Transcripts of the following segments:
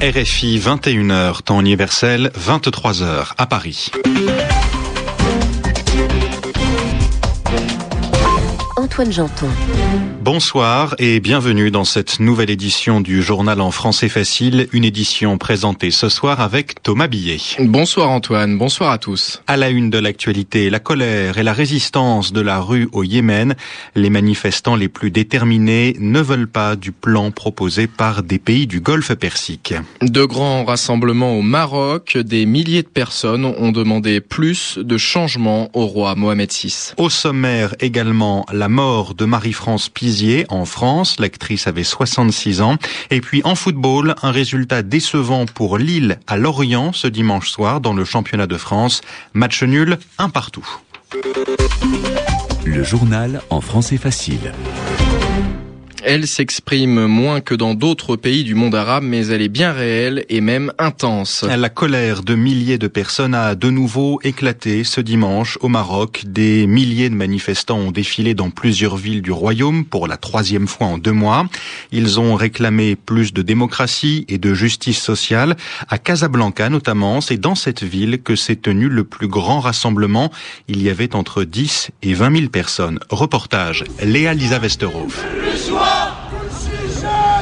RFI 21h, temps universel 23h à Paris. Antoine Janton. Bonsoir et bienvenue dans cette nouvelle édition du journal en français facile, une édition présentée ce soir avec Thomas Billet. Bonsoir Antoine, bonsoir à tous. À la une de l'actualité, la colère et la résistance de la rue au Yémen. Les manifestants les plus déterminés ne veulent pas du plan proposé par des pays du Golfe Persique. De grands rassemblements au Maroc, des milliers de personnes ont demandé plus de changements au roi Mohamed VI. Au sommaire également la mort de Marie-France Pizier en France. L'actrice avait 66 ans. Et puis en football, un résultat décevant pour Lille à Lorient ce dimanche soir dans le championnat de France. Match nul, un partout. Le journal en français facile. Elle s'exprime moins que dans d'autres pays du monde arabe, mais elle est bien réelle et même intense. La colère de milliers de personnes a de nouveau éclaté ce dimanche au Maroc. Des milliers de manifestants ont défilé dans plusieurs villes du royaume pour la troisième fois en deux mois. Ils ont réclamé plus de démocratie et de justice sociale. À Casablanca notamment, c'est dans cette ville que s'est tenu le plus grand rassemblement. Il y avait entre 10 et 20 000 personnes. Reportage, Léa Lisa Westerhoff.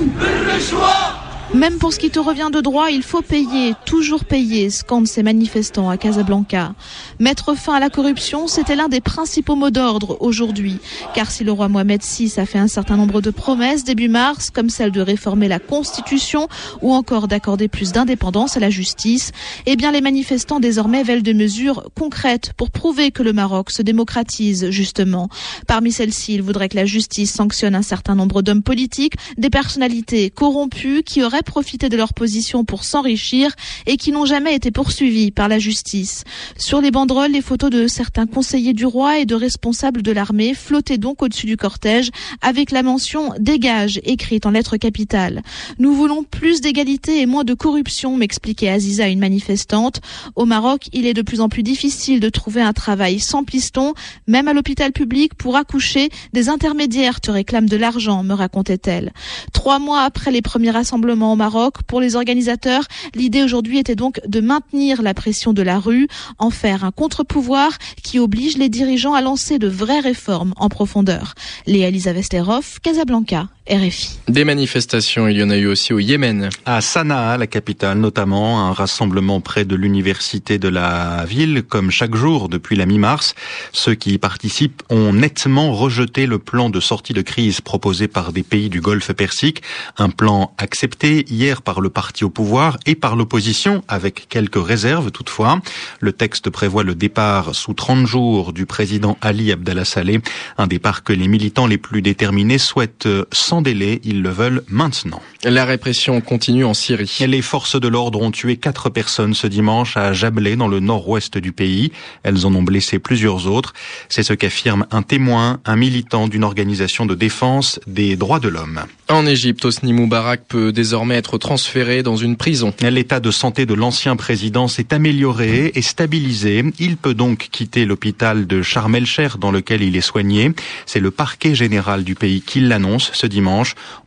بالرشوة. Même pour ce qui te revient de droit, il faut payer, toujours payer, scandent ces manifestants à Casablanca. Mettre fin à la corruption, c'était l'un des principaux mots d'ordre aujourd'hui. Car si le roi Mohamed VI a fait un certain nombre de promesses début mars, comme celle de réformer la constitution ou encore d'accorder plus d'indépendance à la justice, eh bien les manifestants désormais veulent des mesures concrètes pour prouver que le Maroc se démocratise, justement. Parmi celles-ci, ils voudraient que la justice sanctionne un certain nombre d'hommes politiques, des personnalités corrompues qui auraient profité de leur position pour s'enrichir et qui n'ont jamais été poursuivis par la justice. Sur les banderoles, les photos de certains conseillers du roi et de responsables de l'armée flottaient donc au-dessus du cortège avec la mention dégage écrite en lettres capitales. Nous voulons plus d'égalité et moins de corruption, m'expliquait Aziza, une manifestante. Au Maroc, il est de plus en plus difficile de trouver un travail sans piston, même à l'hôpital public pour accoucher, des intermédiaires te réclament de l'argent, me racontait-elle. Trois mois après les premiers rassemblements au Maroc. Pour les organisateurs, l'idée aujourd'hui était donc de maintenir la pression de la rue, en faire un contre-pouvoir qui oblige les dirigeants à lancer de vraies réformes en profondeur. Léa Elisa Vesterov, Casablanca, RFI. Des manifestations, il y en a eu aussi au Yémen. À Sanaa, la capitale notamment, un rassemblement près de l'université de la ville, comme chaque jour depuis la mi-mars. Ceux qui y participent ont nettement rejeté le plan de sortie de crise proposé par des pays du Golfe Persique, un plan accepté hier par le parti au pouvoir et par l'opposition, avec quelques réserves toutefois. Le texte prévoit le départ sous 30 jours du président Ali Abdallah Saleh, un départ que les militants les plus déterminés souhaitent sans délai, ils le veulent maintenant. La répression continue en Syrie. Les forces de l'ordre ont tué quatre personnes ce dimanche à Jablé, dans le nord-ouest du pays. Elles en ont blessé plusieurs autres. C'est ce qu'affirme un témoin, un militant d'une organisation de défense des droits de l'homme. En Égypte, Hosni Moubarak peut désormais être transféré dans une prison. L'état de santé de l'ancien président s'est amélioré et stabilisé. Il peut donc quitter l'hôpital de Sharm el-Cher dans lequel il est soigné. C'est le parquet général du pays qui l'annonce ce dimanche,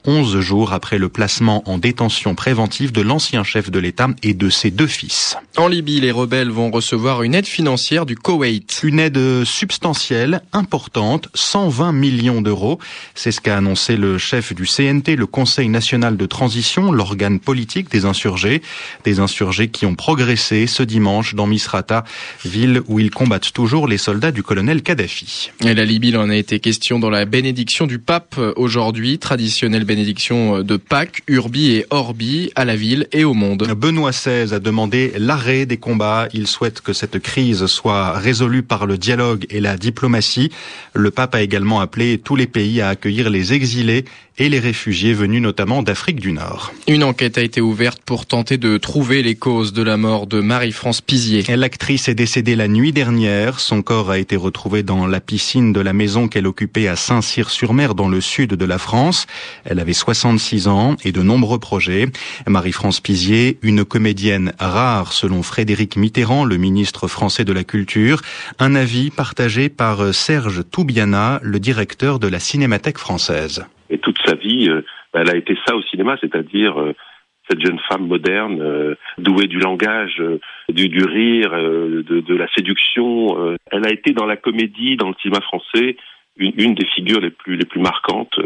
11 jours après le placement en détention préventive de l'ancien chef de l'État et de ses deux fils. En Libye, les rebelles vont recevoir une aide financière du Koweït. Une aide substantielle, importante, 120 millions d'euros. C'est ce qu'a annoncé le chef du CNT, le Conseil national de transition, l'organe politique des insurgés. Des insurgés qui ont progressé ce dimanche dans Misrata, ville où ils combattent toujours les soldats du colonel Kadhafi. Et la Libye, il en a été question dans la bénédiction du pape aujourd'hui, traditionnelle bénédiction de Pâques, Urbi et Orbi, à la ville et au monde. Benoît XVI a demandé l'arrêt des combats. Il souhaite que cette crise soit résolue par le dialogue et la diplomatie. Le pape a également appelé tous les pays à accueillir les exilés et les réfugiés venus notamment d'Afrique du Nord. Une enquête a été ouverte pour tenter de trouver les causes de la mort de Marie-France Pizier. L'actrice est décédée la nuit dernière. Son corps a été retrouvé dans la piscine de la maison qu'elle occupait à Saint-Cyr-sur-Mer dans le sud de la France. Elle avait 66 ans et de nombreux projets. Marie-France Pizier, une comédienne rare selon Frédéric Mitterrand, le ministre français de la Culture. Un avis partagé par Serge Toubiana, le directeur de la Cinémathèque française. Et sa vie, euh, elle a été ça au cinéma, c'est-à-dire euh, cette jeune femme moderne, euh, douée du langage, du, du, rire, de, de, la séduction. elle a été dans la comédie, dans le cinéma français, une, des figures les plus les plus marquantes,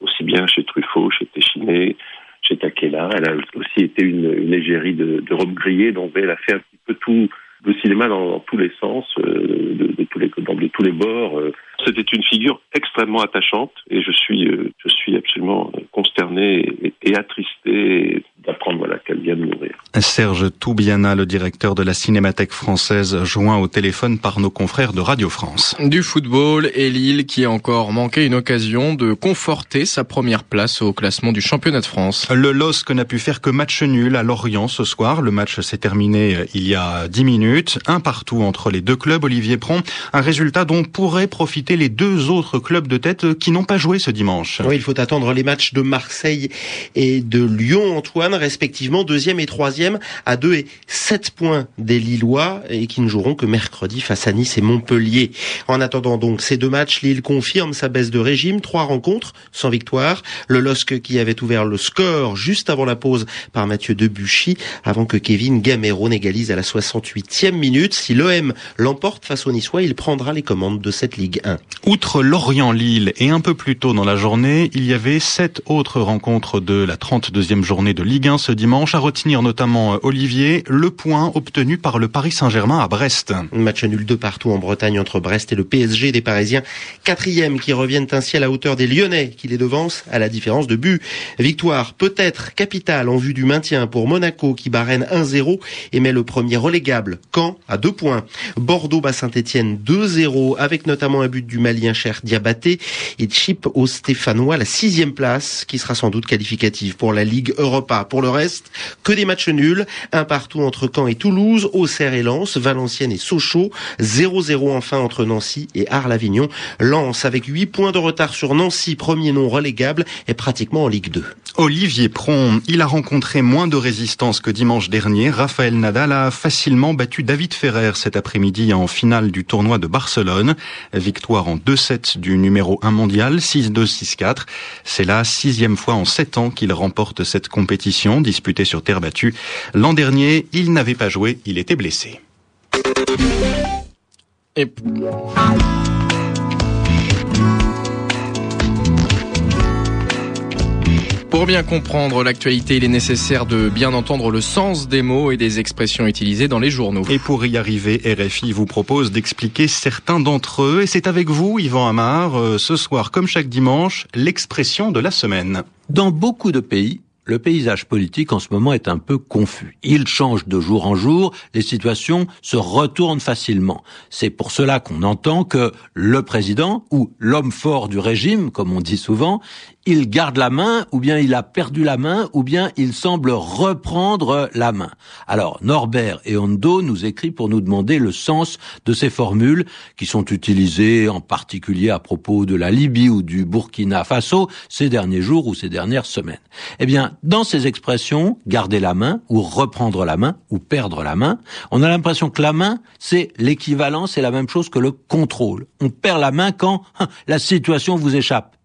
aussi bien chez Truffaut, chez Téchiné, chez Takela. Elle a aussi été une, une de, de Grillé, donc elle a fait un petit peu tout le cinéma dans, tous les sens, de, de, tous les tous les bords. C'était une figure extrêmement attachante et je suis, euh, je suis absolument consterné et, et attristé d'apprendre voilà, qu'elle vient de mourir. Serge Toubiana, le directeur de la Cinémathèque française, joint au téléphone par nos confrères de Radio France. Du football et Lille qui a encore manqué une occasion de conforter sa première place au classement du championnat de France. Le LOSC n'a pu faire que match nul à Lorient ce soir. Le match s'est terminé euh, il y a 10 minutes. Un partout entre les deux clubs, Olivier Pron. Un résultat dont pourraient profiter les deux autres clubs de tête qui n'ont pas joué ce dimanche. Oui, il faut attendre les matchs de Marseille et de Lyon, Antoine, respectivement deuxième et troisième à deux et sept points des Lillois et qui ne joueront que mercredi face à Nice et Montpellier. En attendant donc ces deux matchs, Lille confirme sa baisse de régime, trois rencontres sans victoire. Le LOSC qui avait ouvert le score juste avant la pause par Mathieu Debuchy avant que Kevin Gamero n'égalise à la 68e minute. Si l'OM l'emporte face au Niçois, il prendra les commandes de cette Ligue 1. Outre Lorient-Lille et un peu plus tôt dans la journée, il y avait sept autres rencontres de la 32e journée de Ligue 1 ce dimanche, à retenir notamment euh, Olivier, le point obtenu par le Paris Saint-Germain à Brest. Match nul de partout en Bretagne entre Brest et le PSG des Parisiens, quatrième qui reviennent ainsi à la hauteur des Lyonnais qui les devancent à la différence de but. Victoire peut-être capitale en vue du maintien pour Monaco qui barène 1-0 et met le premier relégable Caen à deux points. Bordeaux bat Saint-Etienne 2-0 avec notamment un but du malien cher Diabaté et chip au Stéphanois la sixième place qui sera sans doute qualificative pour la Ligue Europa. Pour le reste, que des matchs nuls, un partout entre Caen et Toulouse, Auxerre et Lens, Valenciennes et Sochaux, 0-0 enfin entre Nancy et Arles-Avignon. Lens avec 8 points de retard sur Nancy, premier non relégable, est pratiquement en Ligue 2. Olivier Pron, il a rencontré moins de résistance que dimanche dernier. Raphaël Nadal a facilement battu David Ferrer cet après-midi en finale du tournoi de Barcelone. Victoire en 2-7 du numéro 1 mondial, 6-2, 6-4. C'est la sixième fois en sept ans qu'il remporte cette compétition disputée sur terre battue. L'an dernier, il n'avait pas joué, il était blessé. Et... Pour bien comprendre l'actualité, il est nécessaire de bien entendre le sens des mots et des expressions utilisées dans les journaux. Et pour y arriver, RFI vous propose d'expliquer certains d'entre eux. Et c'est avec vous, Yvan Amar, euh, ce soir, comme chaque dimanche, l'expression de la semaine. Dans beaucoup de pays, le paysage politique en ce moment est un peu confus. Il change de jour en jour, les situations se retournent facilement. C'est pour cela qu'on entend que le président, ou l'homme fort du régime, comme on dit souvent, il garde la main, ou bien il a perdu la main, ou bien il semble reprendre la main. Alors, Norbert et Hondo nous écrit pour nous demander le sens de ces formules qui sont utilisées en particulier à propos de la Libye ou du Burkina Faso ces derniers jours ou ces dernières semaines. Eh bien, dans ces expressions, garder la main, ou reprendre la main, ou perdre la main, on a l'impression que la main, c'est l'équivalent, c'est la même chose que le contrôle. On perd la main quand la situation vous échappe.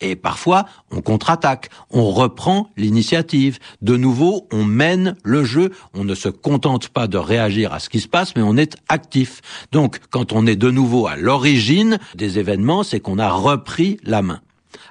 Et parfois, on contre-attaque, on reprend l'initiative. De nouveau, on mène le jeu, on ne se contente pas de réagir à ce qui se passe, mais on est actif. Donc, quand on est de nouveau à l'origine des événements, c'est qu'on a repris la main.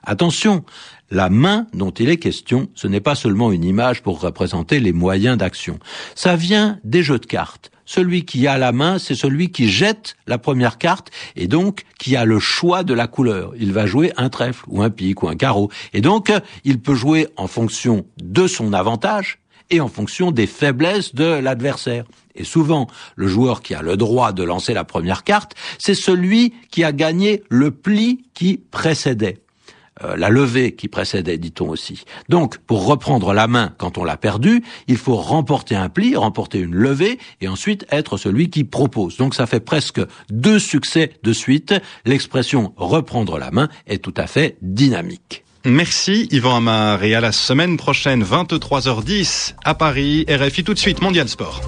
Attention, la main dont il est question, ce n'est pas seulement une image pour représenter les moyens d'action. Ça vient des jeux de cartes. Celui qui a la main, c'est celui qui jette la première carte et donc qui a le choix de la couleur. Il va jouer un trèfle ou un pique ou un carreau. Et donc, il peut jouer en fonction de son avantage et en fonction des faiblesses de l'adversaire. Et souvent, le joueur qui a le droit de lancer la première carte, c'est celui qui a gagné le pli qui précédait. Euh, la levée qui précédait, dit-on aussi. Donc, pour reprendre la main quand on l'a perdue, il faut remporter un pli, remporter une levée, et ensuite être celui qui propose. Donc ça fait presque deux succès de suite. L'expression reprendre la main est tout à fait dynamique. Merci Yvan Amar et à la semaine prochaine 23h10 à Paris. RFI tout de suite Mondial Sport.